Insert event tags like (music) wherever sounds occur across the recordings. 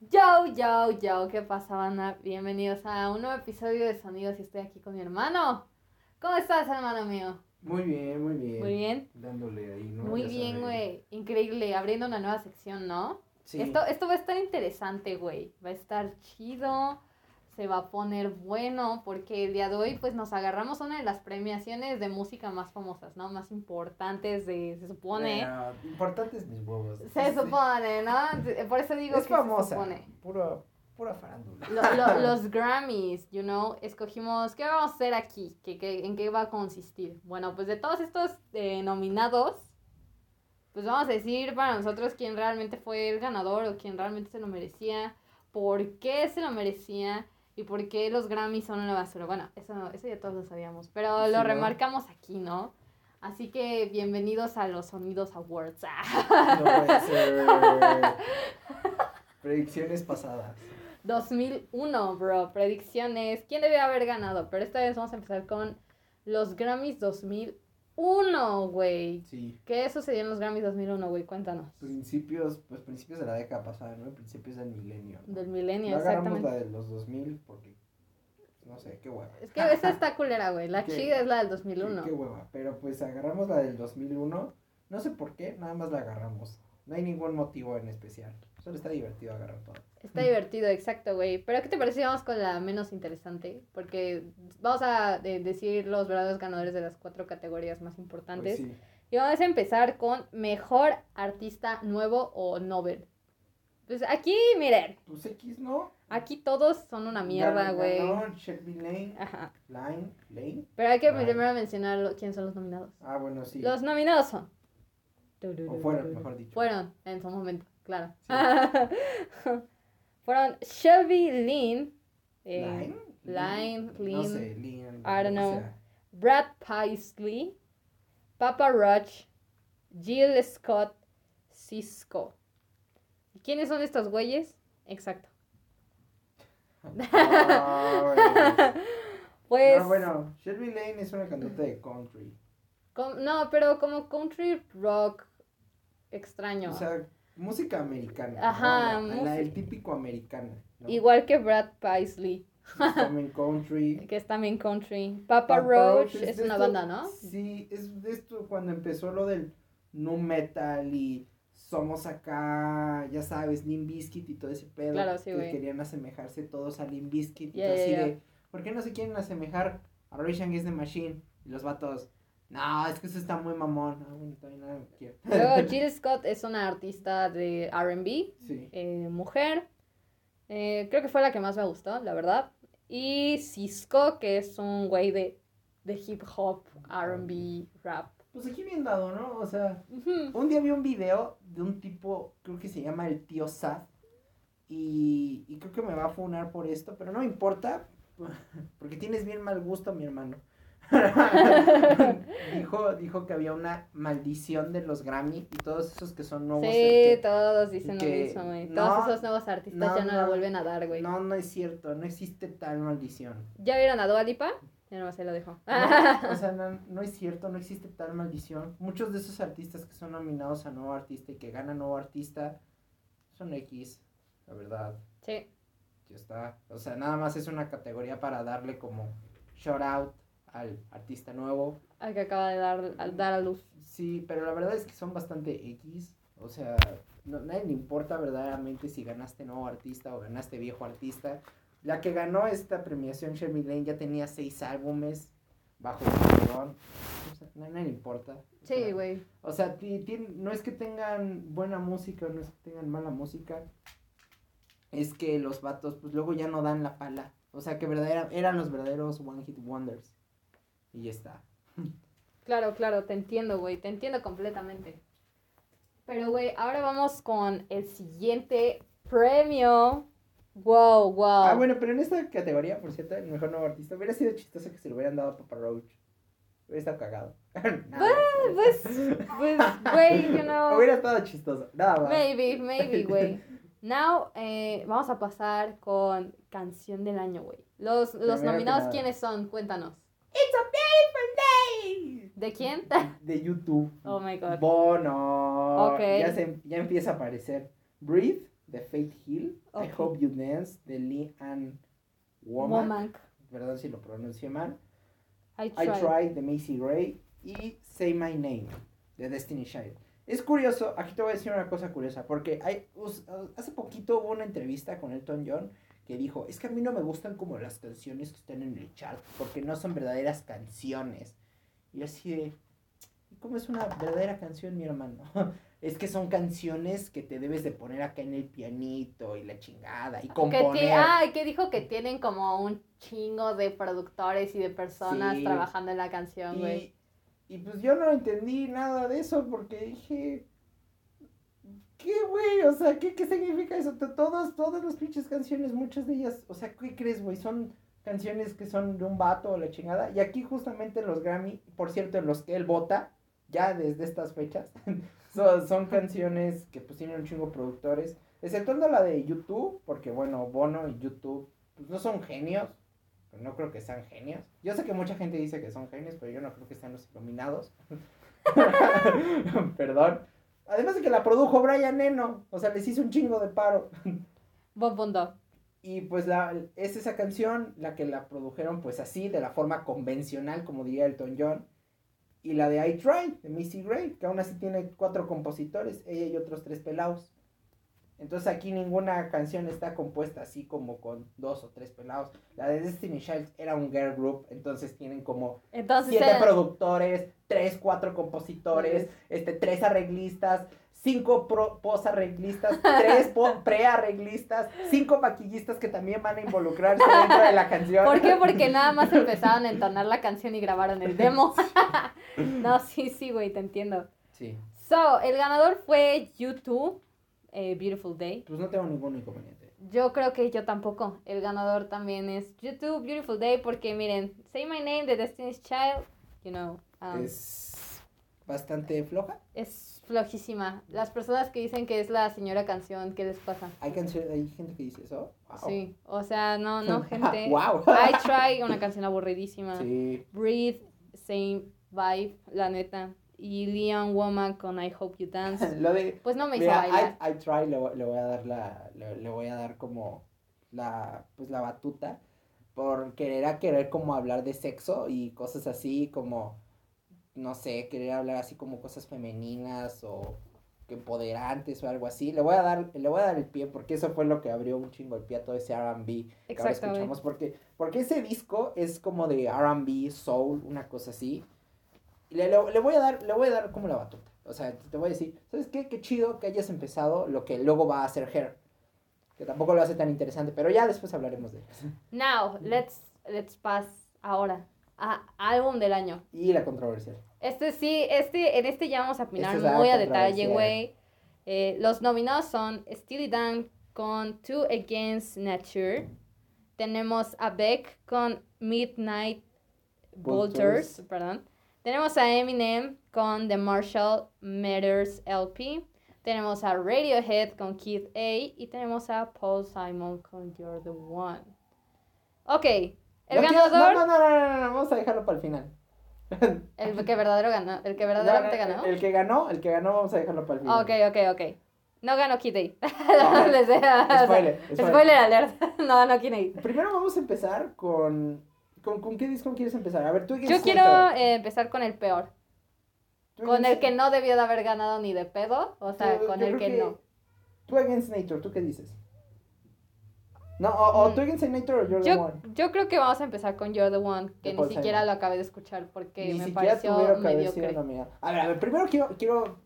Yo, yo, yo, ¿qué pasa, banda? Bienvenidos a un nuevo episodio de Sonidos y estoy aquí con mi hermano. ¿Cómo estás, hermano mío? Muy bien, muy bien. Muy bien. Dándole ahí, ¿no? Muy Ya bien, güey. Increíble, abriendo una nueva sección, ¿no? Sí. Esto, esto va a estar interesante, güey. Va a estar chido. Se va a poner bueno porque el día de hoy pues nos agarramos una de las premiaciones de música más famosas, ¿no? Más importantes de, se supone. Importantes mis huevos. Se supone, ¿no? Por eso digo Es que se famosa. supone. Puro, pura farándula. Lo- lo- los Grammys, you know, escogimos, ¿qué vamos a hacer aquí? ¿Qué, qué, en qué va a consistir? Bueno, pues de todos estos eh, nominados, pues vamos a decir para nosotros quién realmente fue el ganador o quién realmente se lo merecía, por qué se lo merecía y por qué los Grammys son una basura. Bueno, eso, eso ya todos lo sabíamos, pero Sí, lo ¿no? remarcamos aquí, ¿no? Así que bienvenidos a los Sonidos Awards. (laughs) No puede ser. Predicciones pasadas. 2001, bro. Predicciones. ¿Quién debe haber ganado? Pero esta vez vamos a empezar con los Grammys 2001, güey. Sí. ¿Qué sucedió en los Grammys 2001, güey? Cuéntanos. Principios, pues principios de la década pasada, ¿no? Principios del milenio. ¿no? Del milenio, No agarramos exactamente. la de los 2000 porque, no sé, qué hueva. Es que esa está culera, güey. La (laughs) ¿Qué? chida es la del Qué, 2001. qué hueva. Pero pues agarramos la del 2001. No sé por qué, nada más la agarramos. No hay ningún motivo en especial. Solo está divertido agarrar todo. Está divertido, exacto, güey. Pero ¿qué te parece si vamos con la menos interesante? Porque vamos a eh, decir los verdaderos ganadores de las cuatro categorías más importantes. Pues sí. Y vamos a empezar con mejor artista nuevo o novel. Pues aquí, miren, Pues X, ¿no? aquí todos son una mierda, güey. Shelby Lane, Ajá. Line, Lane. Pero hay que primero mencionar lo- quiénes son los nominados. Ah, bueno, sí. Los nominados son. O fueron, mejor dicho. Fueron en su momento, claro. Sí. (laughs) Fueron Shelby Lynn, eh, Line. Line, No Lynn, sé, Lynn. I don't know. sea. Brad Paisley, Papa Roach, Jill Scott, Cisco. ¿Y quiénes son estos güeyes? Exacto. Ah, (laughs) Pues. No, bueno, Shelby Lane es una cantante de country. com- no, pero como country rock extraño. O sea, música americana. Ajá, ¿no? La, la- música- el típico americana. ¿no? Igual que Brad Paisley, Es También country. (laughs) que es también country. Papa, Papa Roach Roach es una esto- banda, ¿no? Sí, es de esto cuando empezó lo del nu metal y somos acá, ya sabes, Limp Bizkit y todo ese pedo. Claro, sí, que querían asemejarse todos a Limp Bizkit y así de, ¿por qué no se quieren asemejar a Rage Against the Machine? Y los vatos, no, es que eso está muy mamón. No, todavía no. Luego (laughs) Jill Scott es una artista de RB, sí. eh, mujer. Eh, creo que fue la que más me gustó, la verdad. Y Cisco, que es un güey de, de hip hop, RB, rap. Pues aquí bien dado, ¿no? O sea. Un día vi un video de un tipo, creo que se llama el tío Sad, y, y creo que me va a funar por esto, pero no me importa, (laughs) porque tienes bien mal gusto, mi hermano. (laughs) dijo, dijo que había una maldición de los Grammy y todos esos que son nuevos. Sí, que- todos dicen lo mismo, güey. no, Todos esos nuevos artistas no, ya no, la no, vuelven a dar, güey. No, no es cierto, no existe tal maldición. ¿Ya vieron a Dua Lipa? Ya no se lo dijo. No, (laughs) o sea, no, no es cierto, no existe tal maldición. Muchos de esos artistas que son nominados a nuevo artista y que ganan nuevo artista son X, la verdad. sí. Ya está. O sea, nada más es una categoría para darle como shout out al artista nuevo. Al que acaba de dar, al dar a luz. Sí, pero la verdad es que son bastante X. O sea, no, nadie le importa verdaderamente si ganaste nuevo artista o ganaste viejo artista. La que ganó esta premiación, Shelby Lane, ya tenía seis álbumes bajo el patrón. O sea, a nadie le importa. Sí, güey. O sea, no es que tengan buena música o no es que tengan mala música. Es que los vatos, pues luego ya no dan la pala. O sea, que verdadera, eran los verdaderos One Hit Wonders. Y ya está. Claro, claro, te entiendo, güey, te entiendo completamente. Pero, güey, ahora vamos con el siguiente premio. Wow, wow. Ah, bueno, pero en esta categoría, por cierto, el mejor nuevo artista, hubiera sido chistoso que se lo hubieran dado a Papa Roach. Hubiera estado cagado. (laughs) Nada, Pues, pues, güey, you know. (laughs) Hubiera estado chistoso. Nada más. Maybe, maybe, (laughs) güey. Now, eh, vamos a pasar con canción del año, güey. Los, los nominados. ¿quiénes son? Cuéntanos. It's a beautiful day. ¿De quién? De YouTube. Oh my god. Bono. Ok. Ya, se, ya empieza a aparecer. Breathe de Faith Hill, I. Hope You Dance de Lee Ann Womack, Womack. perdón si lo pronuncio mal, I I tried. De Macy Gray y Say My Name de Destiny Child. Es curioso, aquí te voy a decir una cosa curiosa, porque hay, uh, hace poquito hubo una entrevista con Elton John que dijo, es que a mí no me gustan como las canciones que están en el chart, porque no son verdaderas canciones. Y así de, "¿Y ¿cómo es una verdadera canción, mi hermano? (laughs) es que son canciones que te debes de poner acá en el pianito y la chingada y componer. ah, que dijo que tienen como un chingo de productores y de personas Sí. trabajando en la canción, güey. Y, y pues yo no entendí nada de eso porque dije, ¿qué güey? O sea, ¿qué, qué significa eso? To- Todos, todas las pinches canciones, muchas de ellas, o sea, ¿qué crees, güey? Son canciones que son de un vato o la chingada. Y aquí justamente los Grammy, por cierto, en los que él vota, ya desde estas fechas, (laughs) son, canciones que pues tienen un chingo productores, exceptuando la de YouTube, porque bueno, Bono y YouTube, pues no son genios, pero no creo que sean genios. Yo sé que mucha gente dice que son genios, pero yo no creo que sean los iluminados. (laughs) Perdón. Además de que la produjo Brian Eno, o sea, les hizo un chingo de paro. Bob Bondo. Y pues la, es esa canción la que la produjeron pues así, de la forma convencional, como diría Elton John. Y la de I Try, de Missy Gray, que aún así tiene cuatro compositores, ella y otros tres pelados. Entonces aquí ninguna canción está compuesta así como con dos o tres pelados. La de Destiny Child era un girl group, entonces tienen como Entonces, siete productores, tres, cuatro compositores, este, tres arreglistas, cinco posarreglistas, tres po- (laughs) prearreglistas, cinco maquillistas que también van a involucrarse dentro de la (laughs) canción. ¿Por qué? Porque (laughs) nada más empezaron a entonar la canción y grabaron el demo. no, sí, sí, güey, te entiendo. Sí, So, el ganador fue YouTube, eh, Beautiful Day. pues no tengo ningún inconveniente. Yo creo que yo tampoco. El ganador también es YouTube, Beautiful Day, porque miren, Say My Name de Destiny's Child, you know, um, Es bastante floja. es flojísima. Las personas que dicen que es la señora canción, ¿qué les pasa? Hay, canción, hay gente que dice eso. Wow. Sí, o sea, no, no, (laughs) gente. wow. I (laughs) Try, una canción aburridísima. Sí. Breathe, same vibe, la neta. Y Leon Woman con I Hope You Dance. (laughs) Lo de Pues no me hizo Mira, bailar. I, I try, le, le voy a dar la, le, le voy a dar como la, pues la batuta por querer a querer como hablar de sexo y cosas así como, no sé, querer hablar así como cosas femeninas o empoderantes o algo así. Le voy a dar, le voy a dar el pie porque eso fue lo que abrió un chingo el pie a todo ese R&B que ahora escuchamos porque, porque ese disco es como de R&B, soul, una cosa así. Le, le, le voy a dar, le voy a dar como la batuta. O sea, te voy a decir, ¿sabes qué? Qué chido que hayas empezado lo que luego va a hacer Hair. Que tampoco lo hace tan interesante, pero ya después hablaremos de eso. Now, let's, let's pass ahora a álbum del año. Y la controversia. Este sí, este, en este ya vamos a opinar Este es la muy a detalle, güey. Eh, los nominados son Steely Dan con Two Against Nature. Tenemos a Beck con Midnight Vultures, perdón. Tenemos a Eminem con The Marshall Matters LP. Tenemos a Radiohead con Kid A. Y tenemos a Paul Simon con You're the One. Ok, el No quiero- ganador, No, no, no, no, no, no, vamos a dejarlo para el final. el que verdadero ganó, el que verdaderamente ganó. El que ganó, el que ganó, vamos a dejarlo para el final. Ok, ok, ok. No ganó A. No. Spoiler, spoiler. Spoiler alert. No, Kid A. Primero vamos a empezar con, con. ¿Con qué disco quieres empezar? A ver, tú Yo quiero eh, empezar con el peor. Con el que no debió de haber ganado ni de pedo. O sea, con yo el que no. Tú Against Nature, ¿tú qué dices? No, o, o Mm. tú Against Nature o You're the Yo, One. yo creo que vamos a empezar con You're the One, que ni siquiera lo acabé de escuchar porque Ni me siquiera pareció mediocre. A ver, a ver, primero quiero, quiero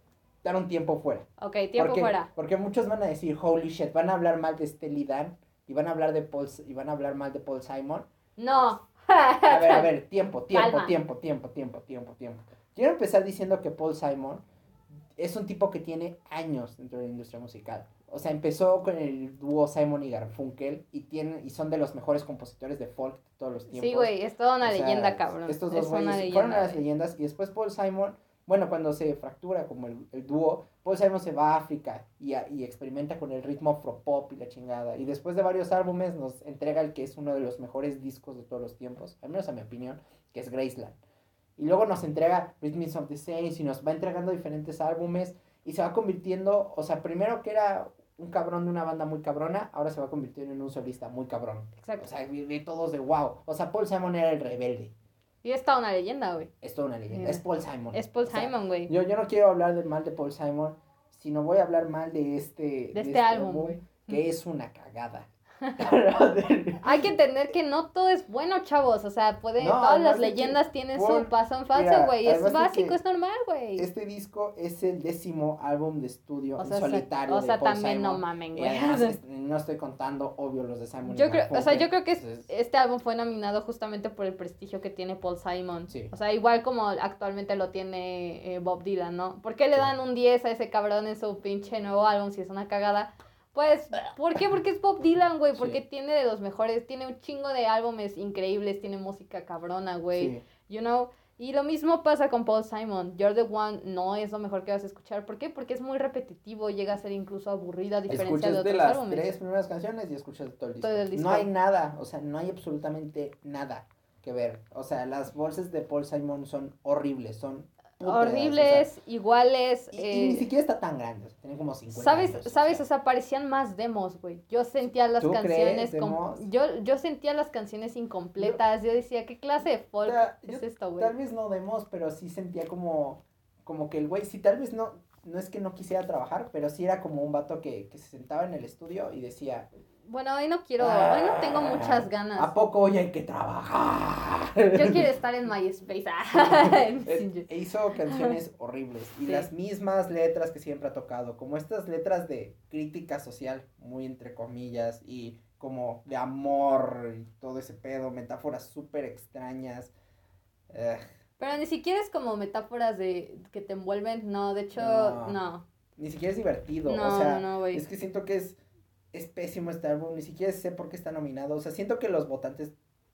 dar un tiempo fuera. Ok, tiempo porque, fuera. Porque muchos van a decir, holy shit, van a hablar mal de Steely Dan y van a hablar de Paul, y van a hablar mal de Paul Simon. No. A ver, a ver, (laughs) tiempo, tiempo, Calma. tiempo, tiempo, tiempo, tiempo, tiempo. Quiero empezar diciendo que Paul Simon es un tipo que tiene años dentro de la industria musical. O sea, empezó con el dúo Simon y Garfunkel y tienen y son de los mejores compositores de folk de todos los tiempos. Sí, güey, es toda una O sea, leyenda, cabrón. Estos es dos güeyes fueron las güey. leyendas y después Paul Simon, bueno, cuando se fractura como el, el dúo, Paul Simon se va a África y, a- y experimenta con el ritmo afropop y la chingada. Y después de varios álbumes nos entrega el que es uno de los mejores discos de todos los tiempos, al menos a mi opinión, que es Graceland. Y luego nos entrega Rhythms of the Saints y nos va entregando diferentes álbumes y se va convirtiendo, o sea, primero que era un cabrón de una banda muy cabrona, ahora se va a convertir en un solista muy cabrón. Exacto. O sea, vi todos de wow. O sea, Paul Simon era el rebelde. Y es toda una leyenda, güey. Es toda una leyenda. Es Paul Simon. Es Paul O sea, Simon, güey. Yo, yo no quiero hablar de mal de Paul Simon, sino voy a hablar mal de este, De este álbum, güey. que es una cagada. Hay que entender que no todo es bueno, chavos. O sea, puede, No, todas las que leyendas tienen su paso en falso, mira, güey. Es básico, es normal, güey. este disco es el décimo álbum de estudio O en sea, solitario o sea, de Paul también no mamen, güey. (laughs) este, no estoy contando, obvio, los de Simon. Yo creo, o sea, yo creo que es- Entonces, este álbum fue nominado justamente por el prestigio que tiene Paul Simon. Sí. O sea, igual como actualmente lo tiene eh, Bob Dylan, ¿no? ¿Por qué le Sí. dan un 10 a ese cabrón en su pinche nuevo álbum si es una cagada? Pues, ¿por qué? Porque es Bob Dylan, güey. Porque Sí. tiene de los mejores, tiene un chingo de álbumes increíbles, tiene música cabrona, güey. sí. You know? Y lo mismo pasa con Paul Simon. You're the One no es lo mejor que vas a escuchar. ¿Por qué? Porque es muy repetitivo, llega a ser incluso aburrido a diferencia Escuchas de de otros las álbumes. tres primeras canciones y escuchas todo el disco. Todo el disco. No hay nada, o sea, no hay absolutamente nada que ver. O sea, las voces de Paul Simon son horribles, son puteadas, o sea, Horribles, iguales. y, y eh, ni siquiera está tan grande, tiene como 50 ¿Sabes? años, o ¿Sabes? sea. O sea, parecían más demos, güey. Yo sentía las ¿Tú canciones demos? yo yo sentía las canciones incompletas. Yo, decía, ¿qué clase de folk es yo esto, güey? Tal vez no demos, pero sí sentía como, como que el güey, sí, tal vez no, no es que no quisiera trabajar, pero sí era como un vato que, que se sentaba en el estudio y decía, Bueno, hoy no quiero, hoy no tengo muchas ganas. "Ah, ¿A poco hoy hay que trabajar? Yo quiero (laughs) estar en MySpace. ah, (laughs) hizo canciones (laughs) horribles y Sí. las mismas letras que siempre ha tocado, como estas letras de crítica social, muy entre comillas, y como de amor y todo ese pedo, metáforas súper extrañas. Eh, Pero ni siquiera es como metáforas de que te envuelven. No, de hecho, No. no. ni siquiera es divertido, No, o sea, no, es que siento que es, es pésimo este álbum, ni siquiera sé por qué está nominado, o sea, siento que los votantes,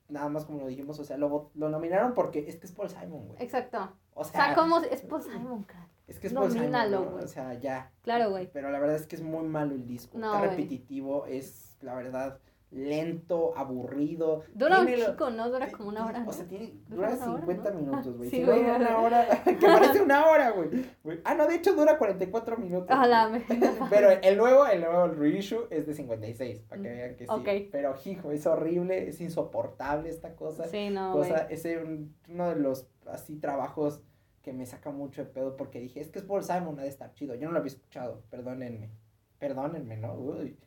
nada más como lo dijimos, o sea, lo, lo nominaron porque es que es Paul Simon, güey. Exacto. O O sea, sea, como es Paul Simon, crack. es que es Paul Simon, nomínalo, ¿no? güey. o sea, ya. Claro, güey. Pero la verdad es que es muy malo el disco. No, Está repetitivo, es la verdad lento, aburrido. Dura un chico, ¿no? Dura como una hora. O sea, tiene, Dura dura una hora, 50 ¿no? minutos, güey. Sí, si güey. dura una hora, (laughs) (laughs) que parece una hora, güey. Ah, no, de hecho dura 44 minutos. Güey. me- (laughs) Pero el nuevo, el nuevo reissue es de 56, para que Mm, vean que sí. Pero, hijo, es horrible, es insoportable esta cosa. Sí, no, güey. es un- uno de los, así, trabajos que me saca mucho de pedo porque dije, es que es Paul Simon, ha de estar chido. Yo no lo había escuchado, perdónenme. Perdónenme, ¿no? Uy.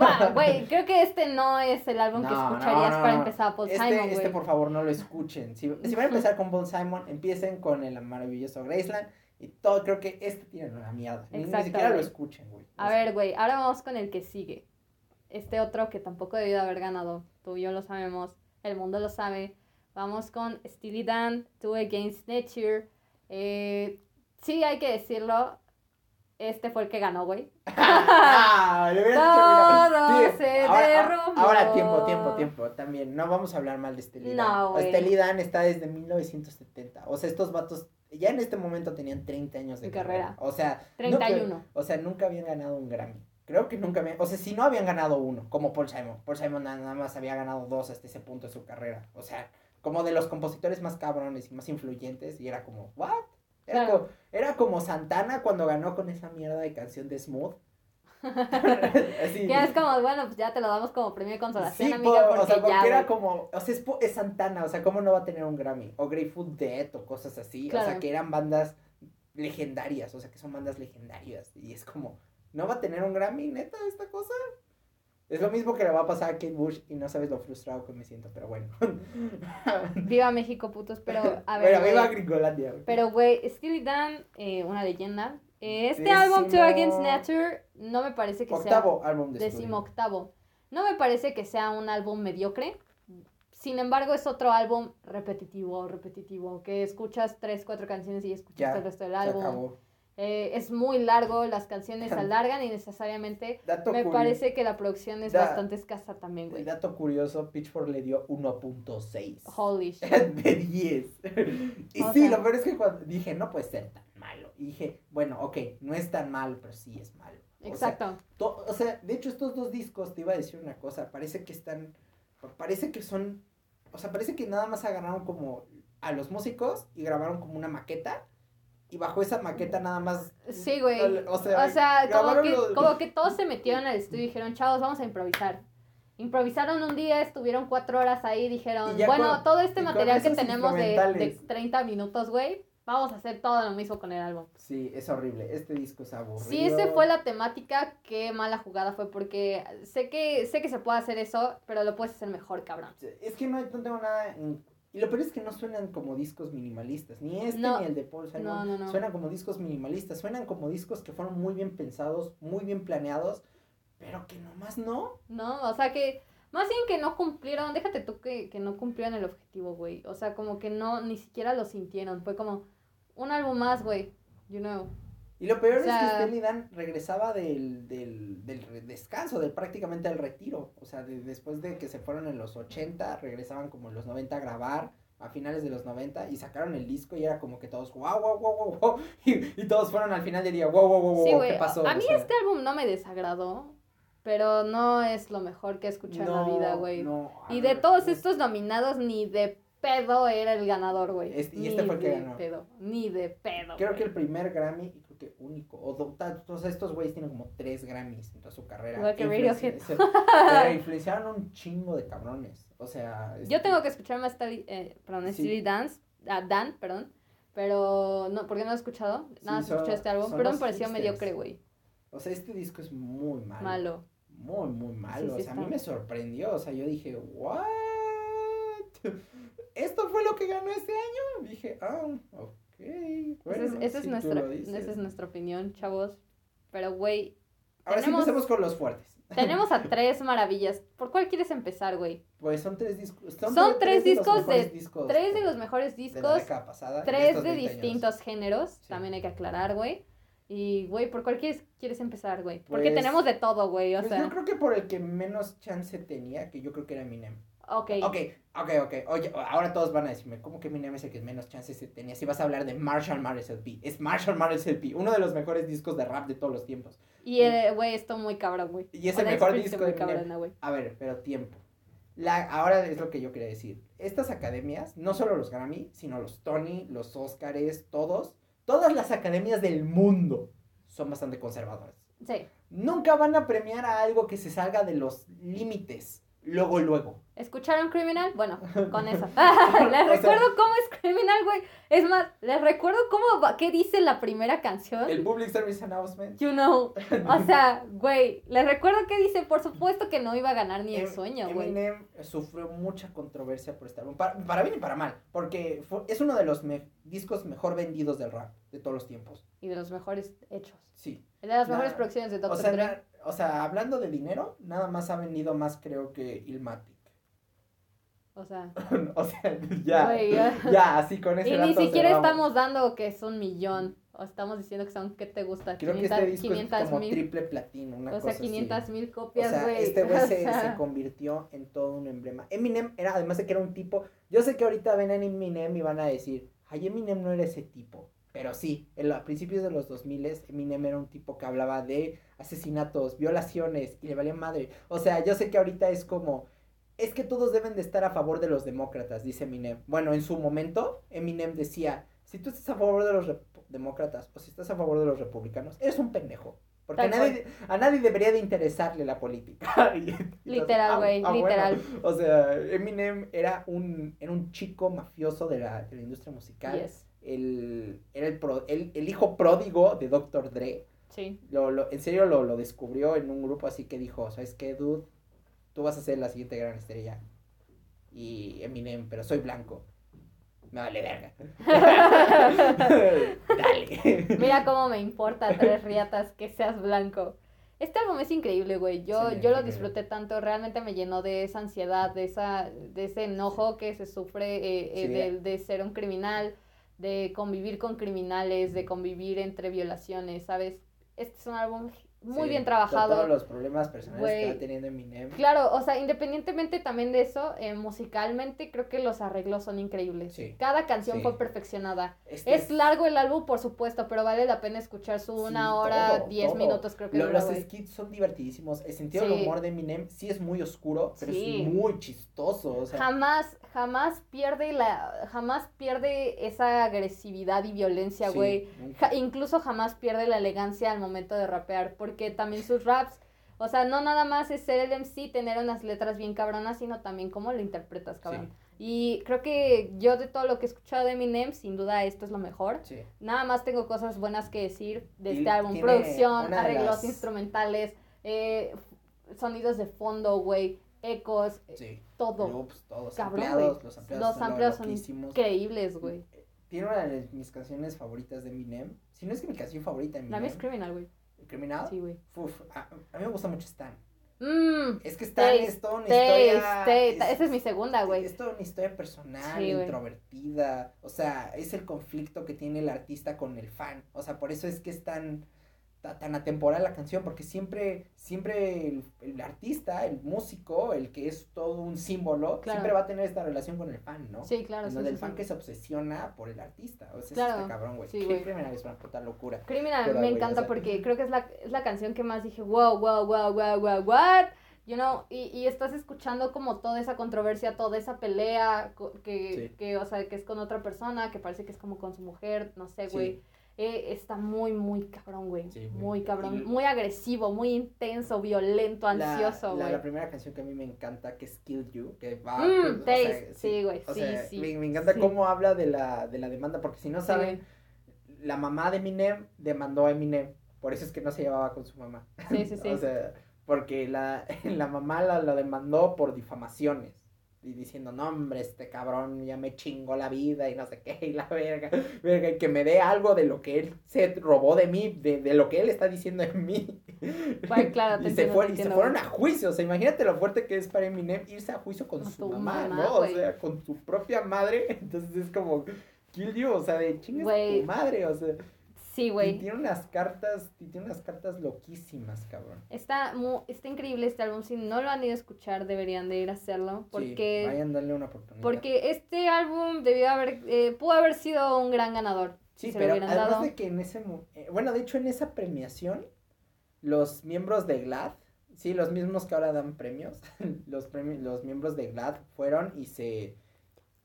Va, (laughs) Güey, creo que este no es el álbum que No, escucharías no, para empezar a Paul Este, Simon, este, por favor, no lo escuchen. Si, si van a (laughs) empezar con Paul Simon, empiecen con el maravilloso Graceland. Y todo, creo que este tiene una mierda. Ni, ni siquiera lo escuchen, güey. A ver, güey, ahora vamos con el que sigue. Este otro que tampoco debió de haber ganado. Tú y yo lo sabemos. El mundo lo sabe. Vamos con Steely Dan, Two Against Nature. Eh, sí, hay que decirlo. Este fue el que ganó, güey. (laughs) Ah, dicho, Todo se ahora, derrumbó. Ahora, tiempo, tiempo, tiempo. También, no vamos a hablar mal de Steely Dan. No, güey. Steely Dan está desde 1970. O sea, estos vatos ya en este momento tenían 30 años de carrera. carrera. O sea, 31. nunca- o sea, nunca habían ganado un Grammy. Creo que nunca habían, o sea, si no habían ganado uno, como Paul Simon. Paul Simon na- nada más había ganado dos hasta ese punto de su carrera. O sea, como de los compositores más cabrones y más influyentes. Y era como, ¿what? Era, Claro. como, era como Santana cuando ganó con esa mierda de canción de Smooth. (laughs) Así. Que es como, bueno, pues ya te lo damos como premio de consolación, Sí, amiga, po- porque o sea, porque ya, era como, o sea, es, es Santana, o sea, ¿cómo no va a tener un Grammy? O Grateful Dead o cosas así, o sea, que eran bandas legendarias, o sea, que son bandas legendarias, y es como, ¿no va a tener un Grammy, neta, esta cosa? Es lo mismo que le va a pasar a Kate Bush y no sabes lo frustrado que me siento, pero bueno. (laughs) Viva México, putos, pero a ver, Bueno, viva. Gringolandia. Pero, güey, Steely Dan, eh, una leyenda. Eh, este álbum, Two Against Nature, no me parece que Octavo álbum de sea décimo octavo. No me parece que sea un álbum mediocre. Sin embargo, es otro álbum repetitivo, repetitivo, que escuchas tres, cuatro canciones y escuchas Ya, el resto del álbum. acabó. Eh, es muy largo, las canciones se (laughs) alargan y necesariamente Dato me parece que la producción es Da- bastante escasa también, güey. Dato curioso, Pitchfork le dio 1.6. Holy (laughs) shit. de 10. (laughs) Y O sí, sea- lo peor es que cuando dije, no puede ser tan malo. Y dije, bueno, ok, no es tan malo, pero sí es malo. O sea, Exacto. to- o sea, de hecho, estos dos discos, te iba a decir una cosa, parece que están, parece que son, o sea, parece que nada más agarraron como a los músicos y grabaron como una maqueta y bajo esa maqueta nada más. Sí, güey. O sea, O sea, como que, los- como que todos se metieron al estudio y dijeron, chavos, vamos a improvisar. Improvisaron un día, estuvieron cuatro horas ahí, dijeron, bueno, con- todo este material que tenemos de, de instrumentales. 30 minutos, güey, vamos a hacer todo lo mismo con el álbum. Sí, es horrible. Este disco es aburrido. Si ese fue la temática, qué mala jugada fue, porque sé que, sé que se puede hacer eso, pero lo puedes hacer mejor, cabrón. Es que no, no tengo nada. en- Y lo peor es que no suenan como discos minimalistas. Ni este No. ni el de Paul Simon. No, no, no. Suenan como discos minimalistas. Suenan como discos que fueron muy bien pensados, muy bien planeados. Pero que nomás no. No, o sea que, más bien que no cumplieron, déjate tú que, que no cumplieron el objetivo, güey. O sea, como que no, ni siquiera lo sintieron. Fue como un álbum más, güey. You know. Y lo peor O sea- es que Stanley Dan regresaba del, del, del descanso, del prácticamente del retiro. O sea, de- después de que se fueron en los 80, regresaban como en los 90 a grabar, a finales de los 90, y sacaron el disco y era como que todos, wow, wow, wow, wow, wow. Y, y todos fueron al final del día, wow, wow, wow, wow, Sí, ¿qué pasó? A O mí sea, este álbum no me desagradó, pero no es lo mejor que he escuchado en la no, vida, güey. no, Y de ver, todos no. estos nominados, ni de pedo era el ganador, güey. Este- y Ni este fue el que de ganó. pedo, ni de pedo. Creo que el primer Grammy, único, o ta- todos estos güeyes tienen como tres Grammys en toda su carrera. Igual que Radiohead. pero influenciaron un chingo de cabrones. O sea, Yo tengo que escuchar más Steely, eh, perdón, Sí. Steely Dance, ah, Dan, perdón, pero no, porque no lo he escuchado, nada son- escuché este álbum, pero me pareció hipsters. mediocre, güey, O sea, este disco es muy malo. malo. Muy, muy malo. sí o sea, a mí me sorprendió. O sea, yo dije, ¿what? (laughs) ¿Esto fue lo que ganó este año? Dije, ah, ok. Bueno, esa es, esa es si tú nuestra, esa es nuestra opinión, chavos, pero güey, Ahora sí tenemos- empecemos con los fuertes. tenemos a (laughs) tres maravillas, ¿por cuál quieres empezar, güy? Pues son tres discos. Son tre- tres los discos de- discos Tres de los mejores de la discos, década pasada. tres de 20 años. distintos géneros, Sí. también hay que aclarar, güey, y, güey, ¿por cuál quieres, quieres empezar, güey? Porque Pues- tenemos de todo, güey, o Pues sea, yo creo que por el que menos chance tenía, que yo creo que era Eminem. Ok, Ok, ok, ok. Oye, ahora todos van a decirme, ¿cómo que Eminem es el que menos chances se tenía? Si vas a hablar de Marshall Mathers LP. Es Marshall Mathers LP, uno de los mejores discos de rap de todos los tiempos. y, eh, güey, esto muy cabrón, güey. Y es el Una mejor disco de Eminem. güey. A ver, pero tiempo. La, ahora es lo que yo quería decir. Estas academias, no solo los Grammy, sino los Tony, los Oscars, todos, todas las academias del mundo son bastante conservadoras. Sí. Nunca van a premiar a algo que se salga de los límites. Luego, luego. ¿Escucharon Criminal? Bueno, (laughs) con eso. (laughs) les recuerdo cómo es Criminal, güey. Es más, les recuerdo cómo va, qué dice la primera canción. El Public Service Announcement. You know. (laughs) O sea, güey, les recuerdo que dice, por supuesto que no iba a ganar ni el Em- sueño, güey. Eminem sufrió mucha controversia por este álbum. Para, para bien y para mal. Porque fue- es uno de los me- discos mejor vendidos del rap de todos los tiempos. Y de los mejores hechos. Sí. De las Nah, mejores producciones de O Dr. sea, Dre. O sea, hablando de dinero, nada más ha vendido más creo que Ilmatic. O sea, (laughs) o sea, (laughs) ya. ya. Ya, así con ese Y ni dato siquiera cerramos. estamos dando que es un millón. O estamos diciendo que son, ¿qué te gusta? Creo que 500 este disco 500 es como mil. triple platino, una O cosa sea, 500 mil copias, O sea, güey. este güey (laughs) se, sea, se convirtió en todo un emblema. Eminem era, además de que era un tipo, yo sé que ahorita ven a Eminem y van a decir, ay, Eminem no era ese tipo. Pero sí, en la- a principios de los 2000 Eminem era un tipo que hablaba de asesinatos, violaciones y le valía madre. O sea, yo sé que ahorita es como, es que todos deben de estar a favor de los demócratas, dice Eminem. Bueno, en su momento, Eminem decía, si tú estás a favor de los demócratas o si estás a favor de los republicanos, eres un pendejo. Porque a nadie, a nadie debería de interesarle la política. (laughs) Y- Literal, ah, güey, ah, bueno. literal. O sea, Eminem era un, era un chico mafioso de la, de la industria musical. Yes. El, era el, pro- el, el hijo pródigo de Dr. Dre. Sí. Lo, lo- en serio lo, lo descubrió en un grupo así que dijo, ¿sabes qué, dude? Tú vas a ser la siguiente gran estrella. Y Eminem, pero soy blanco. Me vale verga. (laughs) Dale. Mira cómo me importa tres riatas que seas blanco. Este álbum es increíble, güey. Yo, Sí, yo lo disfruté tanto, realmente me llenó de esa ansiedad, de esa, de ese enojo que se sufre eh, eh, Sí. de, de ser un criminal, de convivir con criminales, de convivir entre violaciones, ¿sabes? Este es un álbum muy Sí, bien trabajado. Todos los problemas personales que Güey. va teniendo Eminem. Claro, o sea, independientemente también de eso, eh, musicalmente creo que los arreglos son increíbles. Sí. Cada canción Sí. fue perfeccionada. Este Es largo el álbum, por supuesto, pero vale la pena escuchar su una hora, todo, diez todo. minutos, creo que Lo- los güey. skits son divertidísimos. El sentido del humor de Eminem sí es muy oscuro, pero es muy chistoso. O sea, Jamás, jamás pierde la, jamás pierde esa agresividad y violencia, güey. Ja- incluso jamás pierde la elegancia al momento de rapear, porque también sus raps, o sea, no nada más es ser el MC, tener unas letras bien cabronas, sino también cómo lo interpretas, cabrón. Y creo que yo de todo lo que he escuchado de Eminem, sin duda esto es lo mejor. Sí. Nada más tengo cosas buenas que decir de este álbum. Producción, arreglos las- instrumentales, eh, sonidos de fondo, güey, ecos, eh, Sí. todo. Loops, todos Cabrón, ampliados, los ampliados, Los son ampliados son increíbles, güey. Tiene una de mis canciones favoritas de Eminem. Si no es que mi canción favorita de La mía es Eminem. Criminal, güey. ¿Criminal? Sí, güey. A, a mí me gusta mucho Stan. Mmm, Es que Stan Taste, es toda una Taste, historia. Taste. Esa es mi segunda, güey. Es toda una historia personal, Sí, introvertida. O sea, es el conflicto que tiene el artista con el fan. O sea, por eso es que es tan, ta- tan atemporal la canción, porque siempre, siempre el, el artista, el músico, el que es todo un símbolo, Claro. siempre va a tener esta relación con el fan, ¿no? Sí, claro, sí, el fan sí. que se obsesiona por el artista. O sea, Claro, está cabrón, güey. sí, criminal es una puta locura. Criminal Pero, me o encanta sea- porque creo que es la, es la canción que más dije, wow, wow, wow, wow, wow, what? You know, y, y estás escuchando como toda esa controversia, toda esa pelea que, que, o sea, que es con otra persona, que parece que es como con su mujer, no sé, Sí. güey. Eh, está muy, muy cabrón, güey. Sí, muy cabrón, Y- muy agresivo, muy intenso, violento, ansioso, la, güey. la primera canción que a mí me encanta, que es Kill You, que va... Mm, pues, o sea, Taste, sí, güey, O sí, sea, sí, me, me encanta sí. cómo habla de la, de la demanda, porque si no Sí, saben, la mamá de Eminem demandó a Eminem, por eso es que no se llevaba con su mamá. Sí, sí, sí. (laughs) o sea, porque la, (laughs) la mamá la, la demandó por difamaciones. Y diciendo, no, hombre, este cabrón ya me chingó la vida y no sé qué, y la verga, verga, y que me dé algo de lo que él se robó de mí, de, de lo que él está diciendo en mí. Bueno, claro, (laughs) te y se, fue- te y se fueron a juicio, o sea, imagínate lo fuerte que es para Eminem irse a juicio con Con su mamá, mamá, ¿no? O güey. sea, con su propia madre, (laughs) entonces es como, kill you, o sea, de chingas tu madre, o sea. Sí, Y güey. tiene unas cartas, y tiene unas cartas loquísimas, cabrón. Está, mu- está increíble este álbum. Si no lo han ido a escuchar, deberían de ir a hacerlo. Porque, Sí, vayan a darle una oportunidad. porque este álbum debió haber, eh, pudo haber sido un gran ganador. Sí, si pero además dado. de que en ese... eh, bueno, de hecho, en esa premiación, los miembros de GLAD, sí, los mismos que ahora dan premios, (laughs) los, premi- los miembros de GLAD fueron y se...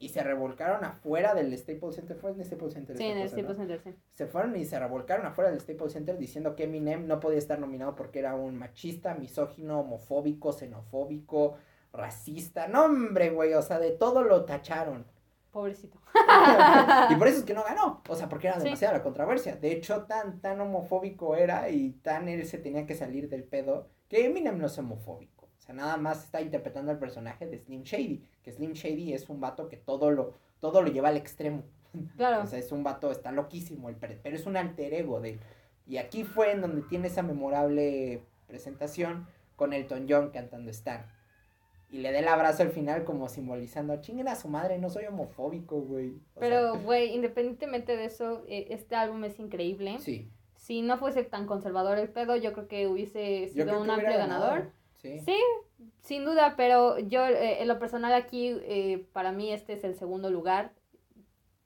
Y se revolcaron afuera del Staples Center. ¿Fue en el Staples Center? Sí, en el no? Staples Center, sí. se fueron y se revolcaron afuera del Staples Center diciendo que Eminem no podía estar nominado porque era un machista, misógino, homofóbico, xenofóbico, racista. No, hombre, güey, o sea, de todo lo tacharon. Pobrecito. (laughs) y por eso es que no ganó, o sea, porque era Sí. demasiada la controversia. De hecho, tan, tan homofóbico era y tan él se tenía que salir del pedo que Eminem no es homofóbico. Sea, nada más está interpretando el personaje de Slim Shady, que Slim Shady es un vato que todo lo, todo lo lleva al extremo. (laughs) Claro. O sea, es un vato, está loquísimo, el per- pero es un alter ego de él. Y aquí fue en donde tiene esa memorable presentación con Elton John cantando Stan. Y le da el abrazo al final como simbolizando, chinguen a su madre, no soy homofóbico, güey. O Pero, güey, independientemente de eso, eh, este álbum es increíble. sí. Si no fuese tan conservador el pedo, yo creo que hubiese sido un amplio hubiera ganador. Sí. Sí, sin duda, pero yo eh, en lo personal aquí, eh, para mí este es el segundo lugar.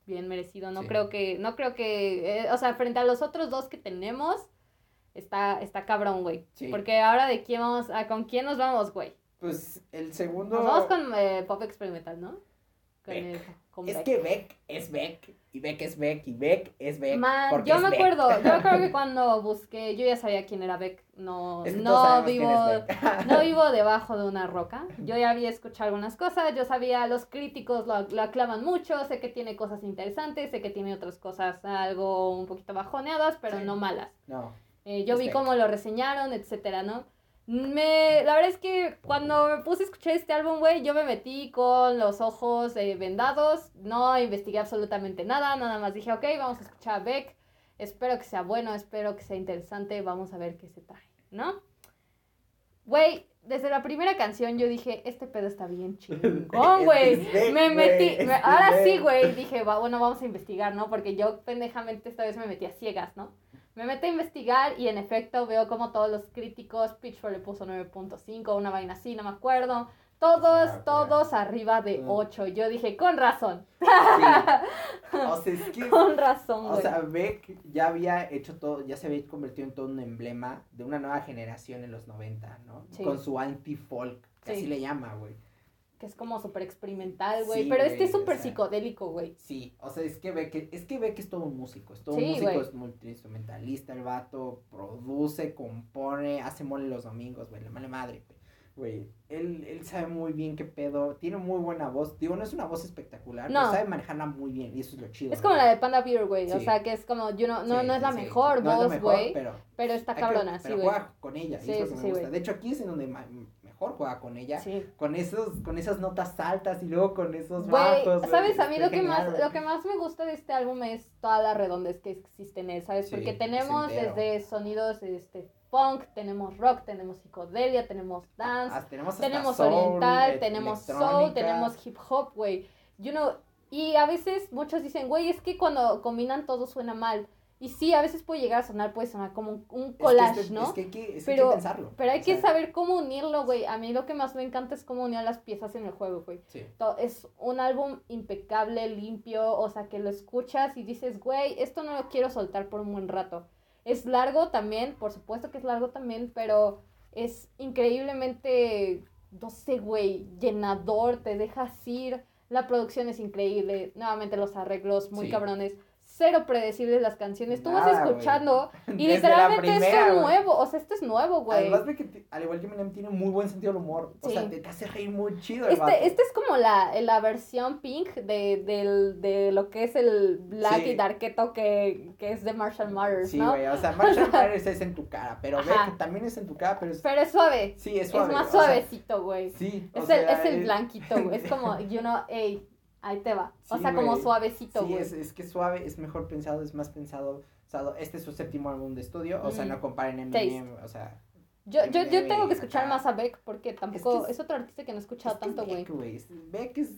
Bien merecido. No Sí. creo que, no creo que, eh, o sea, frente a los otros dos que tenemos, está, está cabrón, güey. Sí. Porque ahora de quién vamos, a, con quién nos vamos, güey. Pues el segundo. Nos vamos con eh, pop experimental, ¿no? Con Beck. el- con Es Beck. que Beck es Beck, y Beck es Beck, y Beck es Beck. Man, porque yo es me Beck. acuerdo, yo me (laughs) acuerdo que cuando busqué, yo ya sabía quién era Beck, no, Es que no vivo, no (laughs) vivo debajo de una roca, yo ya había escuchado algunas cosas, yo sabía, los críticos lo, lo aclaman mucho, sé que tiene cosas interesantes, sé que tiene otras cosas algo un poquito bajoneadas, pero Sí. no malas. No. Eh, yo vi Beck. cómo lo reseñaron, etcétera, ¿no? Me, la verdad es que cuando me puse a escuchar este álbum, güey, yo me metí con los ojos eh, vendados, no investigué absolutamente nada, nada más dije, ok, vamos a escuchar a Beck, espero que sea bueno, espero que sea interesante, vamos a ver qué se trae, ¿no? Güey, desde la primera canción yo dije, este pedo está bien (laughs) chingón, güey. Me metí, me- ahora sí, güey, dije, va, bueno, vamos a investigar, ¿no? Porque yo pendejamente esta vez me metí a ciegas, ¿no? Me meto a investigar y en efecto veo como todos los críticos, Pitchfork le puso 9.5, una vaina así, no me acuerdo. Todos, Ah, todos arriba de Mm. 8. Yo dije, con razón, Sí. (laughs) O sea, es que. con razón, O güey. sea, Beck ya había hecho todo, ya se había convertido en todo un emblema de una nueva generación en los 90, ¿no? Sí. Con su anti-folk, que Sí. así le llama, güey. Que es como súper experimental, güey. Sí, pero güey, este es o súper sea, psicodélico, güey. Sí, o sea, es que Beck, es que Beck es todo un músico, es todo Sí, un músico, güey. es multiinstrumentalista, el vato produce, compone, hace mole los domingos, güey, le male madre, güey. Güey, él, él sabe muy bien qué pedo, tiene muy buena voz, digo, no es una voz espectacular, No. pero sabe manejarla muy bien, y eso es lo chido. Es como la de Panda Beer, güey. O sea, que es como, you know, no, no es la mejor No es la voz, mejor, güey. pero Pero está que- cabrona, sí, güey. juega con ella, y Sí, es lo que me gusta. De hecho, aquí es en donde mejor juega con ella, Sí. con esos, con esas notas altas y luego con esos Güey, bajos. ¿sabes? A mí está lo que, más, lo que más me gusta de este álbum es toda la redondez que existe en él, ¿sabes? Sí, Porque tenemos desde sonidos este, funk, tenemos rock, tenemos psicodelia, tenemos dance, Ah, tenemos, tenemos soul, oriental, tenemos soul, tenemos hip hop, güey. You know, y a veces muchos dicen, güey, es que cuando combinan todo suena mal. Y sí, a veces puede llegar a sonar, puede sonar como un, un Es que collage, este- ¿no? Es que hay que, es Pero- hay que pensarlo. Pero hay o que saber cómo unirlo, güey. A mí lo que más me encanta es cómo unir las piezas en el juego, güey. Sí. Es un álbum impecable, limpio, o sea, que lo escuchas y dices, güey, esto no lo quiero soltar por un buen rato. Es largo también, por supuesto que es largo también, pero es increíblemente, no sé, güey, llenador, te dejas ir. La producción es increíble, nuevamente los arreglos muy Sí. cabrones. Cero predecibles las canciones. Tú vas Nada, escuchando (laughs) y Desde literalmente primera, es nuevo. O sea, esto es nuevo, güey. Además de que, al igual que Eminem, tiene muy buen sentido del humor. O sea, te, te hace reír muy chido el vato. Este, este es como la, la versión pink de, del, de lo que es el Black Sí. y Darketo que, que es de Marshall Mathers, Sí, ¿no? güey. O sea, Marshall (laughs) Mathers es en tu cara, pero Ajá. Beck también es en tu cara, pero es... Pero es suave. Sí, es suave. es más o suavecito, güey. sí. o Es, sea, el, es el es- blanquito, güey. Es como, (laughs) you know, hey, ahí te va. O Sí, sea, como güey. suavecito, Sí, güey. es, es que suave, es mejor pensado, es más pensado. pensado. Este es su séptimo álbum de estudio, o sea, Mm. no comparen Eminem, o sea... Yo, yo, yo tengo que escuchar acá. más a Beck porque tampoco... es- Es, otro artista que no he escuchado tanto, güey. Beck, güey. es- Beck es,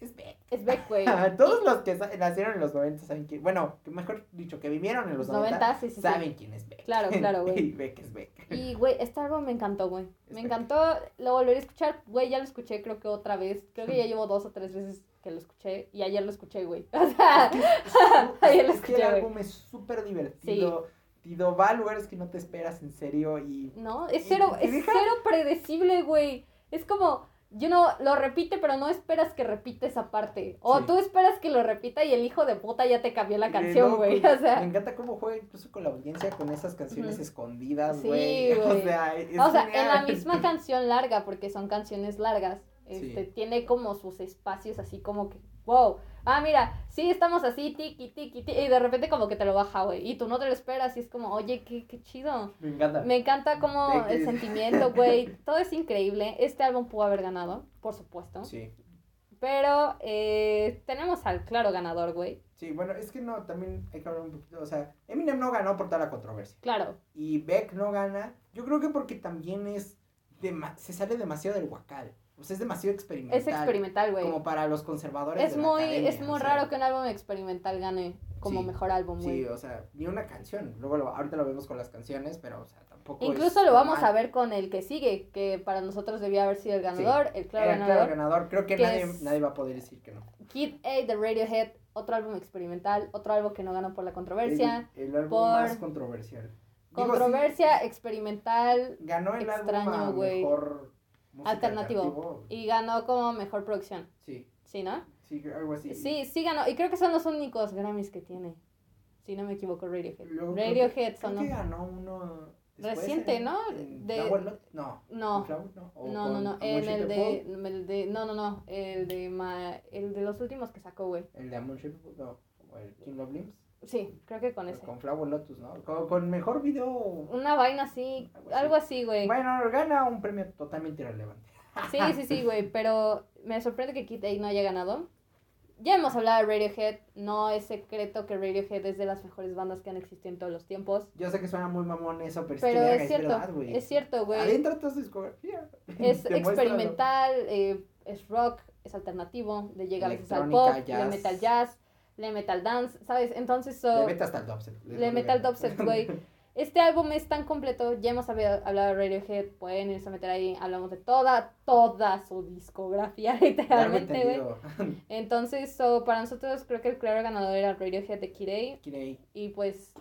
es Beck. Es Beck, güey. (laughs) Todos los que nacieron en los 90 saben quién, bueno, mejor dicho, que vivieron en los, Los 90, 90, sí, sí, sí. saben quién es Beck. Claro, claro, güey. (laughs) y Beck es Beck. Y, güey, este álbum me encantó, güey. Me Beck. encantó, lo volveré a escuchar, güey, ya lo escuché creo que otra vez. Creo que ya (laughs) llevo dos o tres veces que lo escuché y ayer lo escuché, güey. (laughs) O sea, (laughs) Ayer lo es que el escuché, álbum es súper divertido. Tido, va a lugares que no te esperas en serio y no, es cero, es deja- cero predecible, güey. Es como, you know, lo repite, pero no esperas que repita esa parte. O Sí. tú esperas que lo repita y el hijo de puta ya te cambió la canción, güey. (laughs) O sea, Me encanta cómo juega incluso con la audiencia con esas canciones escondidas, Sí, güey. O güey. sea, es o sea, en la misma canción larga, porque son canciones largas, Sí. este, tiene como sus espacios así como que, wow, ah, mira, sí, estamos así, tiki, tiki, tiki, y de repente como que te lo baja, güey, y tú no te lo esperas, y es como, oye, qué, qué chido. Me encanta. Me encanta como el sentimiento, güey, todo es increíble. Este álbum pudo haber ganado, por supuesto, Sí. pero eh, tenemos al claro ganador, güey, Sí, bueno, es que no, también hay que hablar un poquito, o sea, Eminem no ganó por toda la controversia. claro, Y Beck no gana, yo creo que porque también es, se sale demasiado del guacal. O sea, es demasiado experimental. es experimental, güey. Como para los conservadores Es de la muy, academia, es muy sea, raro que un álbum experimental gane como Sí, mejor álbum, güey. Sí, o sea, ni una canción. Luego lo- ahorita lo vemos con las canciones, pero, o sea, tampoco Incluso es lo vamos a ver con el que sigue, que para nosotros debía haber sido el ganador, el claro Era el claro ganador. Creo que, que nadie, nadie va a poder decir que no. Kid A de Radiohead, otro álbum experimental, otro álbum que no ganó por la controversia. El, el álbum por- más controversial. Digo, sí, Controversia experimental ganó el extraño, álbum a güey. mejor Alternativo. y ganó como mejor producción. Sí, ¿Sí, no? sí, algo así. Sí, sí ganó. Y creo que son los únicos Grammys que tiene. Si no me equivoco, Radiohead. Luego creo Radiohead son creo que ganó uno después Reciente, en- ¿no? en De- Flower Lot, No. No. No, No, no, En de, el de. No, no, no. El de, ma, el de los últimos que sacó, güey. El de Amon Shape, no. O el King of Limbs. Sí, creo que con ese. Con Flower Lotus, ¿no? Con, con mejor video. Una vaina así, Algo así. algo así, güey. Bueno, gana un premio totalmente irrelevante. Sí, sí, sí, (laughs) güey, pero me sorprende que Kid A no haya ganado. Ya hemos hablado de Radiohead, no es secreto que Radiohead es de las mejores bandas que han existido en todos los tiempos. Yo sé que suena muy mamón eso, pero, Pero es que es cierto, verdad, güey. es cierto, güey. Adentro su discografía. Es (laughs) experimental, eh, es rock, es alternativo, le llega a veces al pop, le jazz. mete al jazz, le mete al dance, ¿sabes? Entonces, so, Le mete hasta el dubstep. le mete al dubstep, güey. (laughs) Este álbum es tan completo, ya hemos habido- hablado de Radiohead, pueden irse a meter ahí, hablamos de toda, toda su discografía, (laughs) literalmente, güey. (laughs) Entonces, so, para nosotros creo que el claro ganador era Radiohead de Kid Kirei. y pues,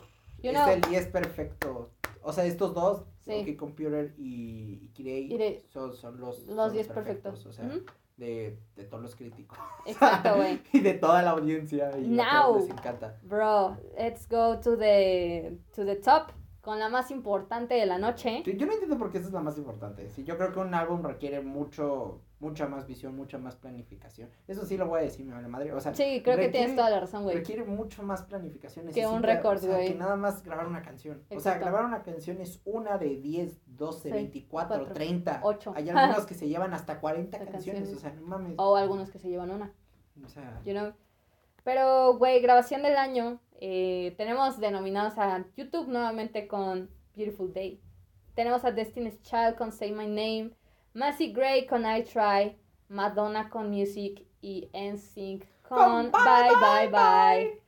you es know, el 10 perfecto. O sea, estos dos, Sí. Computer y, y Kirei, Kirei. son, son los, los 10 perfectos. O sea. De, de todos los críticos. Exacto, güey. (laughs) y de toda la audiencia. Y Now. les encanta. Bro, let's go to the, to the top con la más importante de la noche. Yo no entiendo por qué esa es la más importante. Sí, yo creo que un álbum requiere mucho, mucha más visión, mucha más planificación. Eso sí lo voy a decir, me vale madre. O sea, Sí, creo que requiere- tienes toda la razón, güey. requiere mucho más planificación. Que un récord, o sea, güey. que nada más grabar una canción. O sea, grabar una canción es una de 10, 12, Sí, 24, cuatro, 30. ocho. Hay (laughs) algunos que se llevan hasta 40 De canciones. canciones. O sea, no mames. O algunos que se llevan una. O sea, you know. Pero, güey, grabación del año. eh, tenemos denominados a YouTube nuevamente con Beautiful Day. Tenemos a Destiny's Child con Say My Name. Massey Gray con I Try. Madonna con Music. Y NSYNC con Con Bye Bye Bye.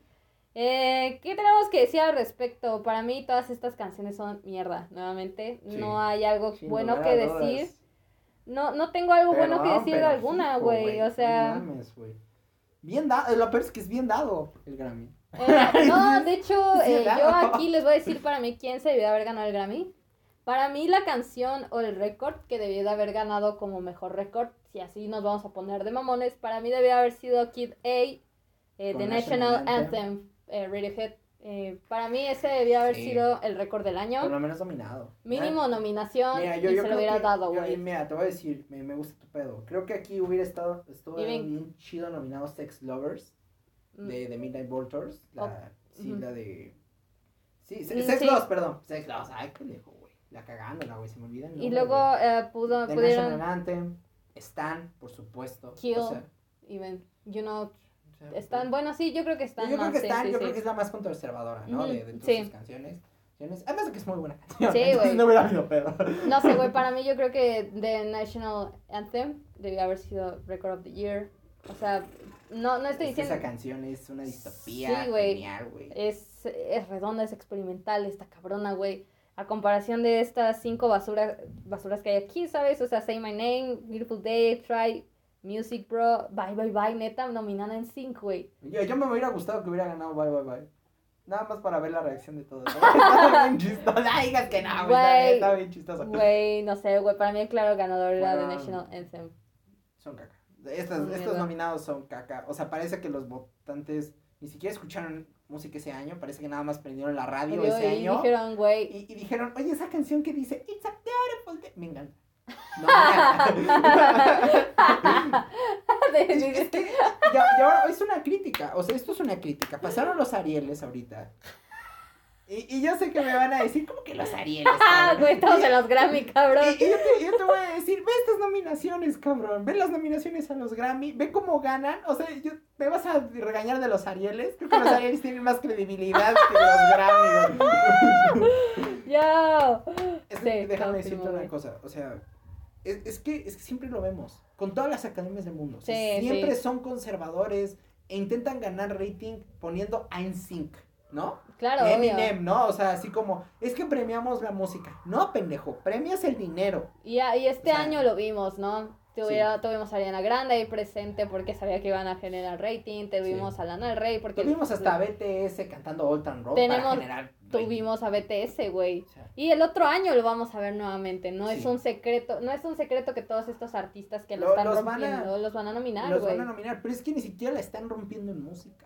Eh, ¿Qué tenemos que decir al respecto? Para mí todas estas canciones son mierda, nuevamente. Sí. No hay algo bueno que decir. No, no tengo algo bueno que decir de alguna, güey. O no sea... mames, güey. Bien dado, lo peor es que es bien dado el Grammy. Eh, no, (laughs) de hecho, eh, yo aquí les voy a decir para mí quién se debió de haber ganado el Grammy. Para mí la canción o el récord que debió de haber ganado como mejor récord, si así nos vamos a poner de mamones, para mí debió haber sido Kid A, eh, The National Anthem, eh, Radiohead. Eh, para mí ese debió haber Sí. sido el récord del año. Por lo menos dominado. Mínimo nominación Mira, y yo, yo se lo hubiera que- dado, güey. Mira, te voy a decir, me, me gusta tu pedo. Creo que aquí hubiera estado, estuvo bien chido nominado Sex Lovers Mm, de, de Midnight Vultures. La, Oh, Sí, ujú. la de. Sí, Mm, se- Sex sí. Lovers, perdón. Sex Lovers, ay, pendejo, güey. La cagándola, güey, se me olvida el Y luego eh, pudo, The pudieron, National Anthem, Stan, por supuesto. Kill. O sea, even, you know, o sea, están, bueno, sí, yo creo que están yo creo más, que sí, Stan, sí, yo sí. creo que es la más conservadora, ¿no? De, de todas sí. sus canciones. canciones. Además de que es muy buena canción. Sí, güey. no hubiera habido pedo. No sé, güey, para (laughs) mí yo creo que The National Anthem debió haber sido Record of the Year. O sea, no, no estoy Es diciendo... esa canción es una distopía Sí, güey. genial, güey. Es, es redonda, es experimental, esta cabrona, güey. A comparación de estas cinco basuras, basuras que hay aquí, ¿sabes? O sea, Say My Name, Beautiful Day, Try, Music Bro, Bye Bye Bye, neta, nominada en sync, güey. Yo, yo me hubiera gustado que hubiera ganado Bye Bye Bye. Nada más para ver la reacción de todos. (laughs) Estaba bien chistoso. Digas que no, güey. está bien- Güey. Estaba bien chistoso. Güey, no sé, güey, para mí el claro ganador era The. National Anthem. Son caca. Estas, estos nominados son caca. O sea, parece que los votantes ni siquiera escucharon música ese año. Parece que nada más prendieron la Y, radio ese y año. dijeron, güey, Y, y dijeron, oye, esa canción que dice It's a beautiful day. Me encanta. (laughs) No, (laughs) es, es que ya, ya ahora es una crítica. O sea, esto es una crítica. Pasaron los Arieles ahorita. Y, y yo sé que me van a decir, ¿cómo que los Arieles? (laughs) Ah, cabrón?" güey, estamos en los Grammy, cabrón. Y, y yo, te, yo te voy a decir, ve estas nominaciones, cabrón. Ve las nominaciones a los Grammy. Ve cómo ganan. O sea, yo, me vas a regañar de los Arieles. Creo que los Arieles tienen más credibilidad que los Grammy. (laughs) Sí, déjame decirte una cosa. O sea, es, es que, es que siempre lo vemos. Con todas las academias del mundo. O sea, Sí, siempre sí. son conservadores e intentan ganar rating poniendo a NSYNC, ¿no? Claro, Y obvio. Eminem, ¿no? O sea, así como, es que premiamos la música. No, pendejo, premias el dinero. Y, a- y este O sea, año lo vimos, ¿no? Tuviera- Tuvimos a Ariana Grande ahí presente porque sabía que iban a generar rating. Tuvimos Sí. a Lana del Rey porque... Tuvimos hasta BTS cantando Old Town Road Tenemos- para generar. Tuvimos a BTS, güey. Y el otro año lo vamos a ver nuevamente. No es un secreto, no es un secreto que todos estos artistas que lo, Lo- están los van a- rompiendo los van a nominar, los van a nominar, pero es que ni siquiera la están rompiendo en música.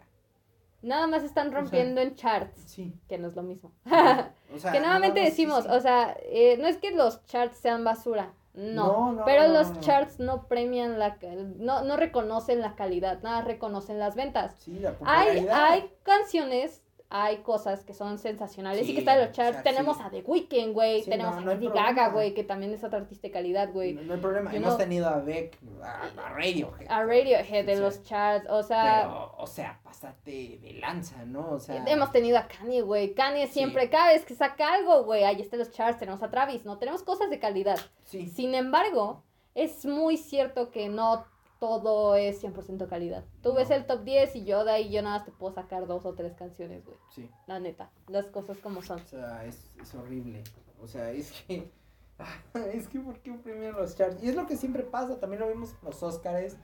Nada más están sea, rompiendo en charts, Sí. que no es lo mismo. O sea, (laughs) que nuevamente más, decimos, sí. o sea, eh, no es que los charts sean basura, no. No, no, pero no, los charts no premian la, no, no reconocen la calidad, nada reconocen las ventas. Sí, la Hay, hay canciones, hay cosas que son sensacionales y Sí, que están en los o sea, charts. Tenemos sí. a The Weeknd, güey. Sí, Tenemos no, a no Lady. Gaga, güey, que también es otra artista de calidad, güey. No, no hay problema. Hemos know- tenido a Beck, a, a Radiohead. A Radiohead en los charts, o sea, Pero, o sea, pásate de lanza, ¿no? O sea. hemos tenido a Kanye, güey. Kanye siempre, cada vez que saca algo, güey, ahí están los charts, tenemos a Travis, no tenemos cosas de calidad. Sí. Sin embargo, es muy cierto que no todo es 100% calidad. Tú ves el top 10 y yo de ahí yo nada más te puedo sacar dos o tres canciones, güey. Sí. La neta, las cosas como son. O sea, es, es horrible. O sea, es que. (laughs) Es que, ¿por qué premian los charts? Y es lo que siempre pasa. También lo vimos en los Oscars.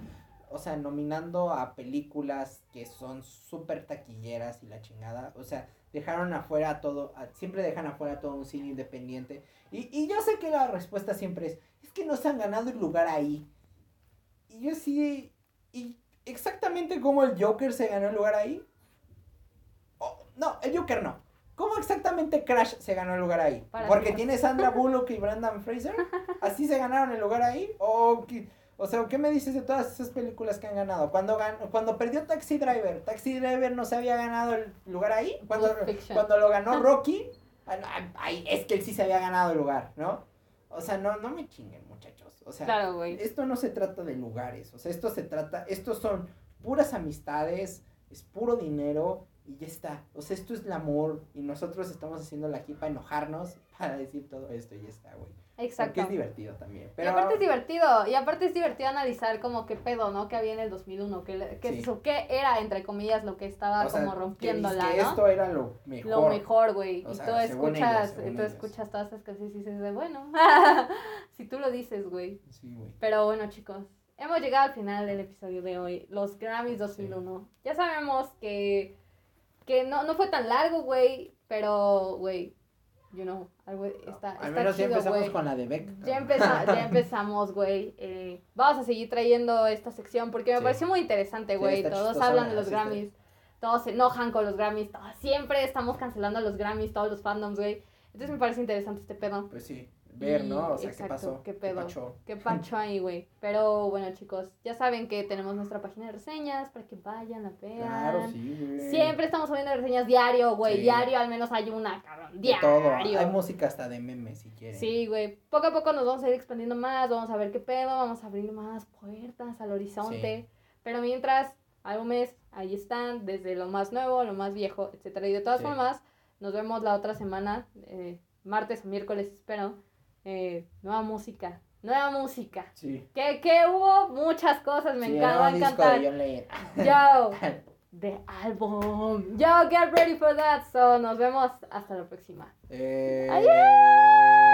O sea, nominando a películas que son súper taquilleras y la chingada. O sea, dejaron afuera todo. a- siempre dejan afuera todo un cine independiente. Y, y yo sé que la respuesta siempre es: es que no se han ganado el lugar ahí. Y yo sí. Y exactamente como el Joker se ganó el lugar ahí. Oh, no, el Joker no. ¿Cómo exactamente Crash se ganó el lugar ahí? Para Porque mí. tiene Sandra (laughs) Bullock y Brandon Fraser. ¿Así se ganaron el lugar ahí? ¿O, o sea, ¿qué me dices de todas esas películas que han ganado? Cuando, gan- cuando perdió Taxi Driver, Taxi Driver no se había ganado el lugar ahí. Cuando, cuando lo ganó Rocky, ah, ay, es que él sí se había ganado el lugar, ¿no? O sea, no, no me chinguen. O sea, Claro, esto no se trata de lugares, o sea, esto se trata, estos son puras amistades, es puro dinero y ya está. O sea, esto es el amor y nosotros estamos haciéndolo aquí para enojarnos, (laughs) para decir todo esto y ya está, güey. Porque Exacto. es divertido también. Y aparte es divertido, y aparte es divertido analizar como qué pedo, ¿no? Que había en el 2001, que, le- que Sí. eso, qué era, entre comillas, lo que estaba o sea, como que rompiéndola, dizque ¿no? esto era lo mejor. Lo mejor, güey. Y sea, tú escuchas, ellos, tú escuchas todas esas canciones y dices, de, bueno, (laughs) si tú lo dices, güey. Sí, güey. Pero bueno, chicos, hemos llegado al final del episodio de hoy, los Grammys 2001. Ya sabemos que, que no, no fue tan largo, güey, pero, güey, you know, algo está, Al está menos ya chido, empezamos güey. con la de Beck. Ya, empeza- ya (laughs) empezamos, güey. Eh, vamos a seguir trayendo esta sección porque me Sí. pareció muy interesante, Sí, güey. está todos hablan de los sí está. Grammys, todos se enojan con los Grammys, todos- siempre estamos cancelando a los Grammys, todos los fandoms, güey. Entonces me parece interesante este pedo. Pues sí, ver, Y- ¿no? O sea, exacto, ¿qué pasó? qué pedo. pacho? Qué pancho ahí, güey. Pero bueno, chicos, ya saben que tenemos nuestra página de reseñas para que vayan, la vean. Claro, sí, güey. Siempre estamos subiendo reseñas diario, güey. Sí. Diario al menos hay una, cabrón. De todo. Diario. Hay música hasta de memes si quieren. Sí, güey. Poco a poco nos vamos a ir expandiendo más, vamos a ver qué pedo, vamos a abrir más puertas al horizonte. Pero mientras, álbumes, ahí están, desde lo más nuevo, lo más viejo, etcétera. Y de todas Sí. formas, nos vemos la otra semana, eh, martes o miércoles, espero. Eh, nueva música, nueva música. Sí. Que, que hubo muchas cosas, me Sí, encanta, encantar. de. Yo, (laughs) the album. Yo, get ready for that. So, nos vemos hasta la próxima. Eh, Adiós.